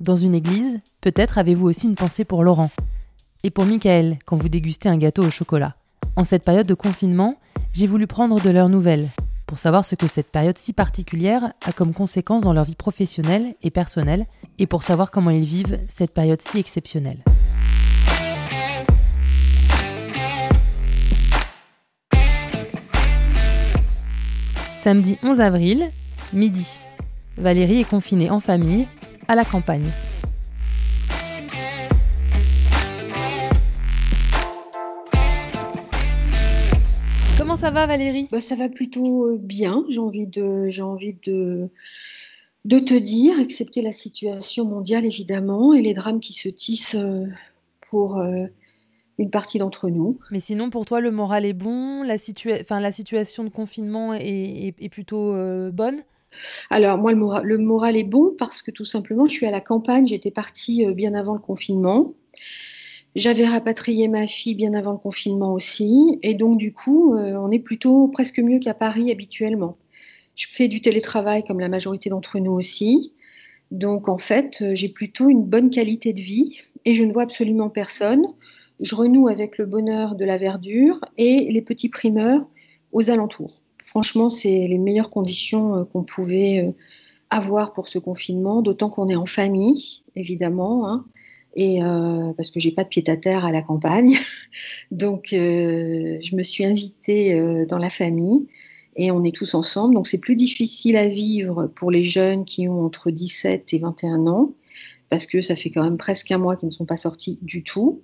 dans une église, peut-être avez-vous aussi une pensée pour Laurent. Et pour Michael quand vous dégustez un gâteau au chocolat. En cette période de confinement, j'ai voulu prendre de leurs nouvelles, pour savoir ce que cette période si particulière a comme conséquence dans leur vie professionnelle et personnelle, et pour savoir comment ils vivent cette période si exceptionnelle. Samedi 11 avril, midi. Valérie est confinée en famille, à la campagne. Comment ça va Valérie? Bah, Ça va plutôt euh, bien, j'ai envie, de, j'ai envie de, de te dire, excepté la situation mondiale évidemment et les drames qui se tissent euh, pour euh, une partie d'entre nous. Mais sinon, pour toi, le moral est bon, la, enfin, la situation de confinement est, plutôt euh, bonne? Alors moi, le moral, est bon parce que tout simplement, je suis à la campagne, j'étais partie euh, bien avant le confinement. J'avais rapatrié ma fille bien avant le confinement aussi. Et donc, du coup, euh, on est plutôt presque mieux qu'à Paris habituellement. Je fais du télétravail comme la majorité d'entre nous aussi. Donc, en fait, j'ai plutôt une bonne qualité de vie et je ne vois absolument personne je renoue avec le bonheur de la verdure et les petits primeurs aux alentours. Franchement, c'est les meilleures conditions euh, qu'on pouvait euh, avoir pour ce confinement, d'autant qu'on est en famille, évidemment, hein, et euh, parce que j'ai pas de pied à terre à la campagne. Donc, je me suis invitée dans la famille et on est tous ensemble. Donc, c'est plus difficile à vivre pour les jeunes qui ont entre 17 et 21 ans parce que ça fait quand même presque un mois qu'ils ne sont pas sortis du tout.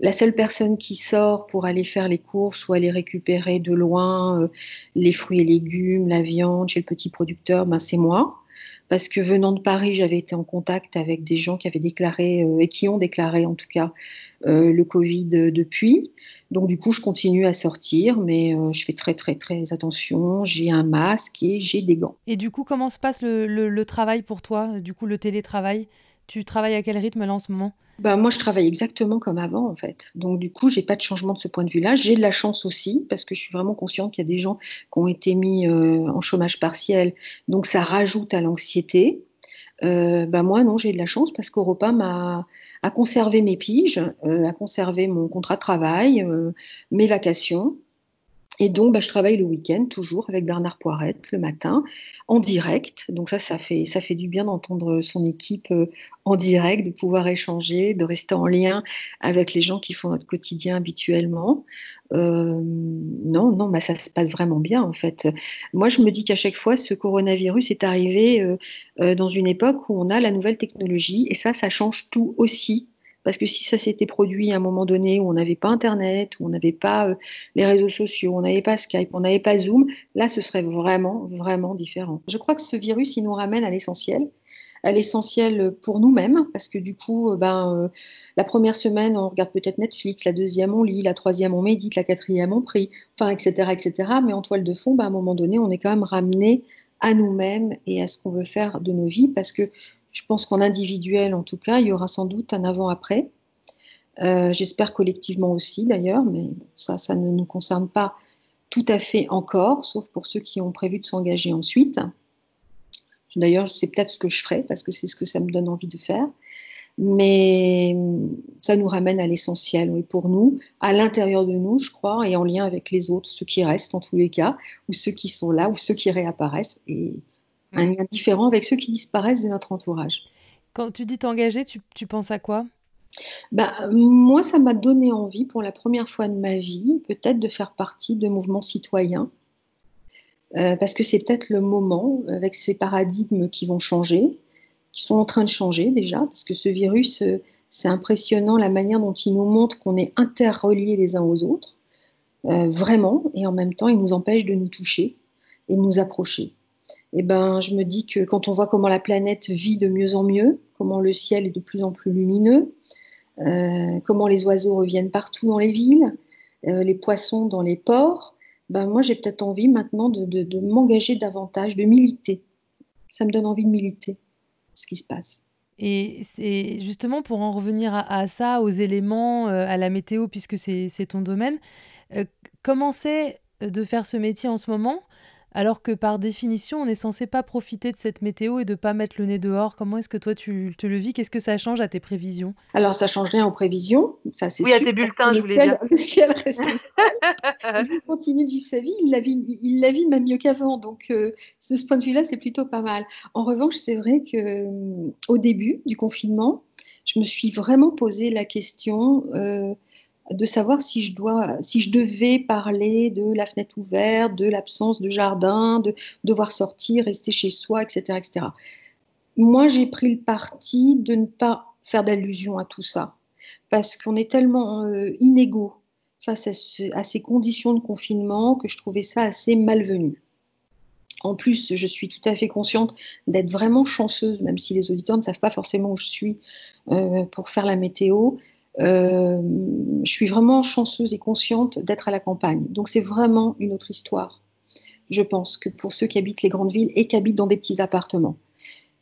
La seule personne qui sort pour aller faire les courses ou aller récupérer de loin euh, les fruits et légumes, la viande chez le petit producteur, ben c'est moi. Parce que venant de Paris, j'avais été en contact avec des gens qui avaient déclaré, euh, et qui ont déclaré en tout cas, euh, le Covid depuis. Donc du coup, je continue à sortir, mais je fais très très très attention. J'ai un masque et j'ai des gants. Et du coup, comment se passe le, le travail pour toi? Du coup, le télétravail tu travailles à quel rythme là en ce moment? Bah, moi, je travaille exactement comme avant, en fait. Donc, du coup, j'ai pas de changement de ce point de vue-là. J'ai de la chance aussi, parce que je suis vraiment consciente qu'il y a des gens qui ont été mis euh, en chômage partiel. Donc, ça rajoute à l'anxiété. Euh, bah, moi, non, j'ai de la chance parce qu'Europa m'a a conservé mes piges, euh, a conservé mon contrat de travail, mes vacations. Et donc, bah, je travaille le week-end toujours avec Bernard Poirette le matin en direct. Donc ça, ça fait, ça fait du bien d'entendre son équipe euh, en direct, de pouvoir échanger, de rester en lien avec les gens qui font notre quotidien habituellement. Euh, non, non, bah, ça se passe vraiment bien en fait. Moi, je me dis qu'à chaque fois, ce coronavirus est arrivé euh, dans une époque où on a la nouvelle technologie et ça, ça change tout aussi parce que si ça s'était produit à un moment donné où on n'avait pas Internet, où on n'avait pas euh, les réseaux sociaux, on n'avait pas Skype, on n'avait pas Zoom, là, ce serait vraiment, vraiment différent. Je crois que ce virus, il nous ramène à l'essentiel à l'essentiel pour nous-mêmes, parce que du coup, euh, ben, euh, la première semaine, on regarde peut-être Netflix, la deuxième, on lit, la troisième, on médite, la quatrième, on prie, enfin, etc., etc. Mais en toile de fond, ben, à un moment donné, on est quand même ramené à nous-mêmes et à ce qu'on veut faire de nos vies, parce que je pense qu'en individuel, en tout cas, il y aura sans doute un avant-après. Euh, j'espère collectivement aussi, d'ailleurs, mais ça, ça ne nous concerne pas tout à fait encore, sauf pour ceux qui ont prévu de s'engager ensuite. D'ailleurs, c'est peut-être ce que je ferai, parce que c'est ce que ça me donne envie de faire. Mais ça nous ramène à l'essentiel, oui, pour nous, à l'intérieur de nous, je crois, et en lien avec les autres, ceux qui restent en tous les cas, ou ceux qui sont là, ou ceux qui réapparaissent. Un lien différent avec ceux qui disparaissent de notre entourage. Quand tu dis t'engager, tu, tu penses à quoi? Bah, moi, ça m'a donné envie, pour la première fois de ma vie, peut-être de faire partie de mouvements citoyens. Euh, parce que c'est peut-être le moment, avec ces paradigmes qui vont changer, qui sont en train de changer déjà, parce que ce virus, euh, c'est impressionnant la manière dont il nous montre qu'on est interreliés les uns aux autres, euh, vraiment, et en même temps, il nous empêche de nous toucher et de nous approcher eh ben, je me dis que quand on voit comment la planète vit de mieux en mieux, comment le ciel est de plus en plus lumineux, comment les oiseaux reviennent partout dans les villes, les poissons dans les ports, ben moi j'ai peut-être envie maintenant de m'engager davantage, de militer. Ça me donne envie de militer ce qui se passe. Et c'est justement pour en revenir à, ça, aux éléments, euh, à la météo, puisque c'est ton domaine, euh, comment c'est de faire ce métier en ce moment? Alors que par définition, on est censé pas profiter de cette météo et de pas mettre le nez dehors. Comment est-ce que toi tu te le vis? Qu'est-ce que ça change à tes prévisions? Alors ça change rien aux prévisions, ça c'est Oui, à tes bulletins, je voulais dire. Le ciel reste Il continue de vivre sa vie, il la vit, il la vit même mieux qu'avant. Donc euh, de ce point de vue-là, c'est plutôt pas mal. En revanche, c'est vrai que euh, au début du confinement, je me suis vraiment posé la question. Euh, de savoir si je, dois, si je devais parler de la fenêtre ouverte, de l'absence de jardin, de devoir sortir, rester chez soi, etc. etc. Moi, j'ai pris le parti de ne pas faire d'allusion à tout ça, parce qu'on est tellement euh, inégaux face à, ces conditions de confinement que je trouvais ça assez malvenu. En plus, je suis tout à fait consciente d'être vraiment chanceuse, même si les auditeurs ne savent pas forcément où je suis euh, pour faire la météo. Euh, je suis vraiment chanceuse et consciente d'être à la campagne. Donc c'est vraiment une autre histoire, je pense, que pour ceux qui habitent les grandes villes et qui habitent dans des petits appartements.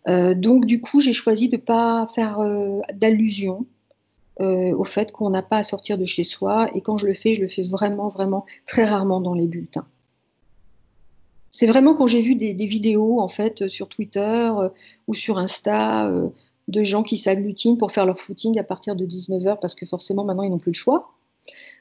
Euh, donc du coup, j'ai choisi de ne pas faire euh, d'allusion au fait qu'on n'a pas à sortir de chez soi. Et quand je le fais, je le fais vraiment, vraiment très rarement dans les bulletins. C'est vraiment quand j'ai vu des, des, vidéos en fait sur Twitter ou sur Insta de gens qui s'agglutinent pour faire leur footing à partir de 19h parce que forcément maintenant ils n'ont plus le choix.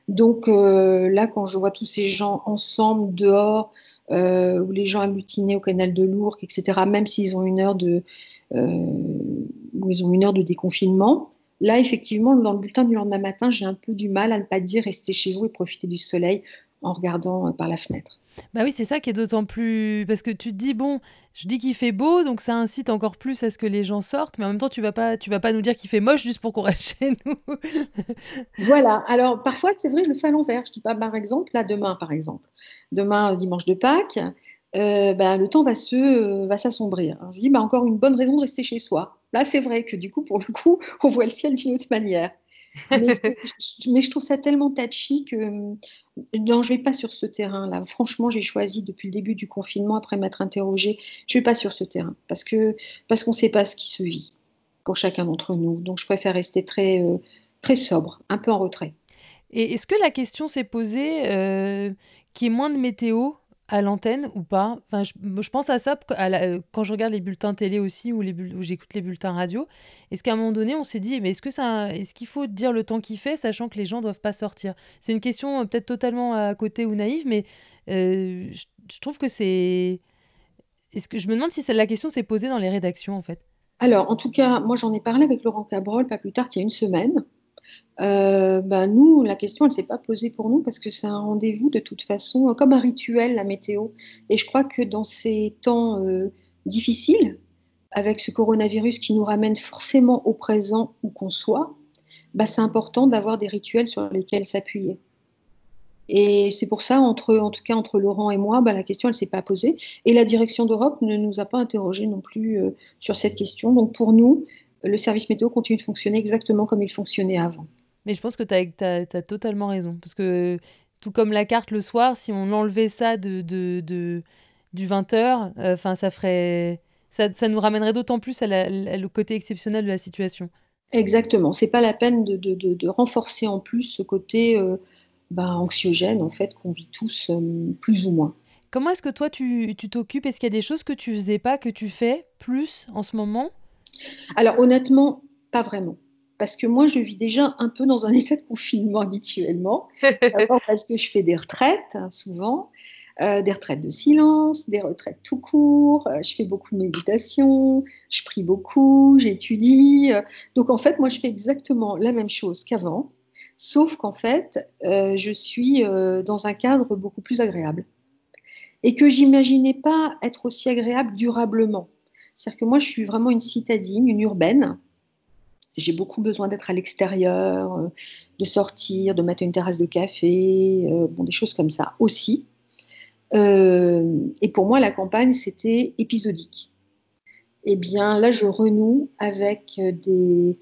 Donc euh, là, quand je vois tous ces gens ensemble dehors, euh, ou les gens agglutinés au canal de Lourdes, etc., même s'ils ont euh, ont une heure de déconfinement, là effectivement, dans le bulletin du lendemain matin, j'ai un peu du mal à ne pas dire restez chez vous et profitez du soleil en regardant par la fenêtre. Bah oui, c'est ça qui est d'autant plus. Parce que tu te dis, bon, je dis qu'il fait beau, donc ça incite encore plus à ce que les gens sortent, mais en même temps, tu vas pas, tu vas pas nous dire qu'il fait moche juste pour qu'on reste chez nous. voilà. Alors, parfois, c'est vrai, je le fais à l'envers. Je dis pas, par exemple, là, demain, par exemple, demain, dimanche de Pâques, euh, bah, le temps va se euh, va s'assombrir. Je dis, bah, encore une bonne raison de rester chez soi. Là, c'est vrai que du coup, pour le coup, on voit le ciel d'une autre manière. Mais, je trouve ça tellement touchy que non, je ne vais pas sur ce terrain-là. Franchement, j'ai choisi depuis le début du confinement, après m'être interrogée, je ne vais pas sur ce terrain parce que parce qu'on ne sait pas ce qui se vit pour chacun d'entre nous. Donc, je préfère rester très euh, très sobre, un peu en retrait. Et est-ce que la question s'est posée euh, qui est moins de météo à l'antenne ou pas? Enfin, je, pense à ça quand je regarde les bulletins télé aussi ou, j'écoute les bulletins radio. Est-ce qu'à un moment donné, on s'est dit, mais est-ce que est-ce qu'il faut dire le temps qu'il fait, sachant que les gens doivent pas sortir? C'est une question euh, peut-être totalement à côté ou naïve, mais euh, je, trouve que c'est. Est-ce que je me demande si la question s'est posée dans les rédactions en fait Alors, en tout cas, moi j'en ai parlé avec Laurent Cabrol pas plus tard qu'il y a une semaine. Euh, ben nous, la question, elle ne s'est pas posée pour nous parce que c'est un rendez-vous de toute façon, comme un rituel, la météo. Et je crois que dans ces temps euh, difficiles, avec ce coronavirus qui nous ramène forcément au présent où qu'on soit, ben c'est important d'avoir des rituels sur lesquels s'appuyer. Et c'est pour ça, entre, en tout cas entre Laurent et moi, ben la question, elle s'est pas posée. Et la direction d'Europe ne nous a pas interrogés non plus euh, sur cette question. Donc pour nous, le service météo continue de fonctionner exactement comme il fonctionnait avant. Mais je pense que tu as, totalement raison. Parce que tout comme la carte le soir, si on enlevait ça de, de, du 20h, euh, ça ferait. Ça, nous ramènerait d'autant plus à, le côté exceptionnel de la situation. Exactement. C'est pas la peine de, de, renforcer en plus ce côté euh, bah, anxiogène en fait qu'on vit tous euh, plus ou moins. Comment est-ce que toi tu t'occupes? Est-ce qu'il y a des choses que tu faisais pas que tu fais plus en ce moment? Alors honnêtement, pas vraiment. Parce que moi, je vis déjà un peu dans un état de confinement habituellement. parce que je fais des retraites, hein, souvent, euh, des retraites de silence, des retraites tout court. Euh, je fais beaucoup de méditation, je prie beaucoup, j'étudie. Euh. donc en fait, moi, je fais exactement la même chose qu'avant. Sauf qu'en fait, je suis dans un cadre beaucoup plus agréable. Et que j'imaginais pas être aussi agréable durablement. C'est-à-dire que moi, je suis vraiment une citadine, une urbaine. J'ai beaucoup besoin d'être à l'extérieur, euh, de sortir, de mettre une terrasse de café, euh, bon, des choses comme ça aussi. Euh, et pour moi, la campagne, c'était épisodique. Eh bien, là, je renoue avec des,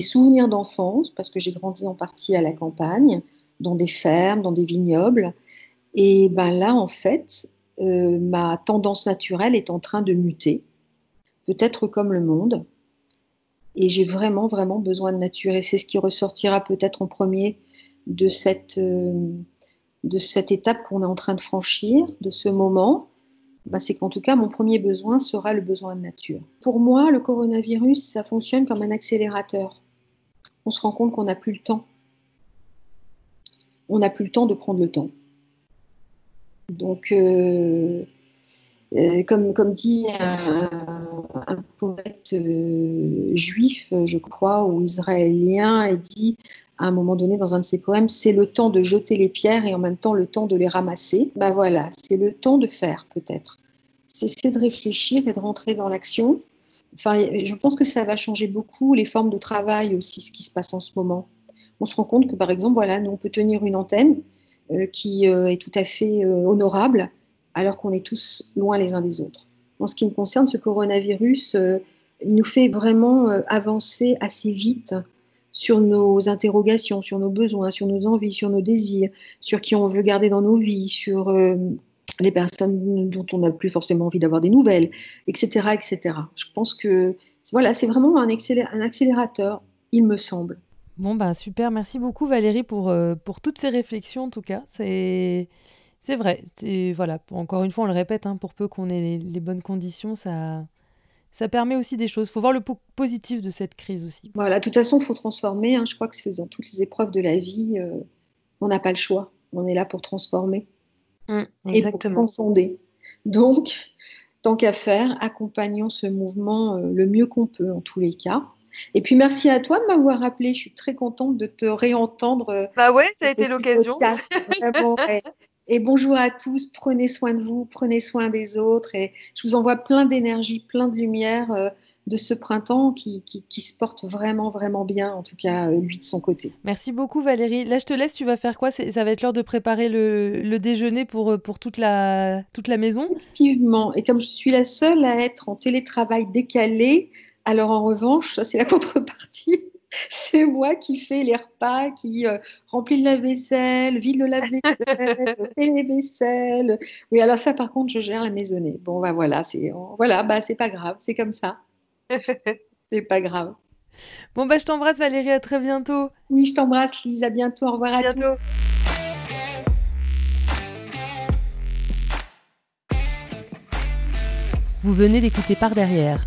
souvenirs d'enfance, parce que j'ai grandi en partie à la campagne, dans des fermes, dans des vignobles. Et ben là, en fait, ma tendance naturelle est en train de muter, peut-être comme le monde. Et j'ai vraiment, vraiment besoin de nature. Et c'est ce qui ressortira peut-être en premier de cette, euh, de cette étape qu'on est en train de franchir, de ce moment. Ben, c'est qu'en tout cas, mon premier besoin sera le besoin de nature. Pour moi, le coronavirus, ça fonctionne comme un accélérateur. On se rend compte qu'on n'a plus le temps. On n'a plus le temps de prendre le temps. Donc, euh, comme, comme dit un, poète euh, juif, je crois, ou israélien, il dit à un moment donné dans un de ses poèmes, c'est le temps de jeter les pierres et en même temps le temps de les ramasser. Ben voilà, c'est le temps de faire peut-être. C'est de réfléchir et de rentrer dans l'action. Enfin, je pense que ça va changer beaucoup les formes de travail aussi, ce qui se passe en ce moment. On se rend compte que par exemple, voilà, nous on peut tenir une antenne, euh, qui euh, est tout à fait euh, honorable, alors qu'on est tous loin les uns des autres. En ce qui me concerne, ce coronavirus, il nous fait vraiment avancer assez vite sur nos interrogations, sur nos besoins, sur nos envies, sur nos désirs, sur qui on veut garder dans nos vies, sur les personnes dont on n'a plus forcément envie d'avoir des nouvelles, etc., etc. Je pense que voilà, c'est vraiment un, accélérateur, il me semble. Bon, bah super, merci beaucoup Valérie pour, euh, pour toutes ces réflexions en tout cas. C'est vrai, c'est, voilà, encore une fois on le répète, hein, pour peu qu'on ait les, bonnes conditions, ça, ça permet aussi des choses. Il faut voir le positif de cette crise aussi. Voilà, de toute façon, il faut transformer. Hein. Je crois que c'est dans toutes les épreuves de la vie, euh, on n'a pas le choix. On est là pour transformer mmh, et pour transcender. Donc, tant qu'à faire, accompagnons ce mouvement euh, le mieux qu'on peut en tous les cas. Et puis merci à toi de m'avoir appelé. Je suis très contente de te réentendre. Euh, bah ouais, ça a été l'occasion. Et bonjour à tous, prenez soin de vous, prenez soin des autres. Et je vous envoie plein d'énergie, plein de lumière euh, de ce printemps qui, qui, se porte vraiment, vraiment bien, en tout cas euh, lui de son côté. Merci beaucoup Valérie. Là, je te laisse, tu vas faire quoi? Ça va être l'heure de préparer le, le, déjeuner pour, pour toute, la, toute la maison? Effectivement. Et comme je suis la seule à être en télétravail décalé, alors en revanche, ça c'est la contrepartie. C'est moi qui fais les repas, qui euh, remplis le lave-vaisselle, vide le lave-vaisselle, fais les vaisselles. Oui, alors ça par contre, je gère la maisonnée. Bon, bah voilà, c'est voilà, bah c'est pas grave, c'est comme ça. c'est pas grave. Bon bah je t'embrasse Valérie, à très bientôt. Oui, je t'embrasse Lise, à bientôt, au revoir à, à bientôt. Vous venez d'écouter Par derrière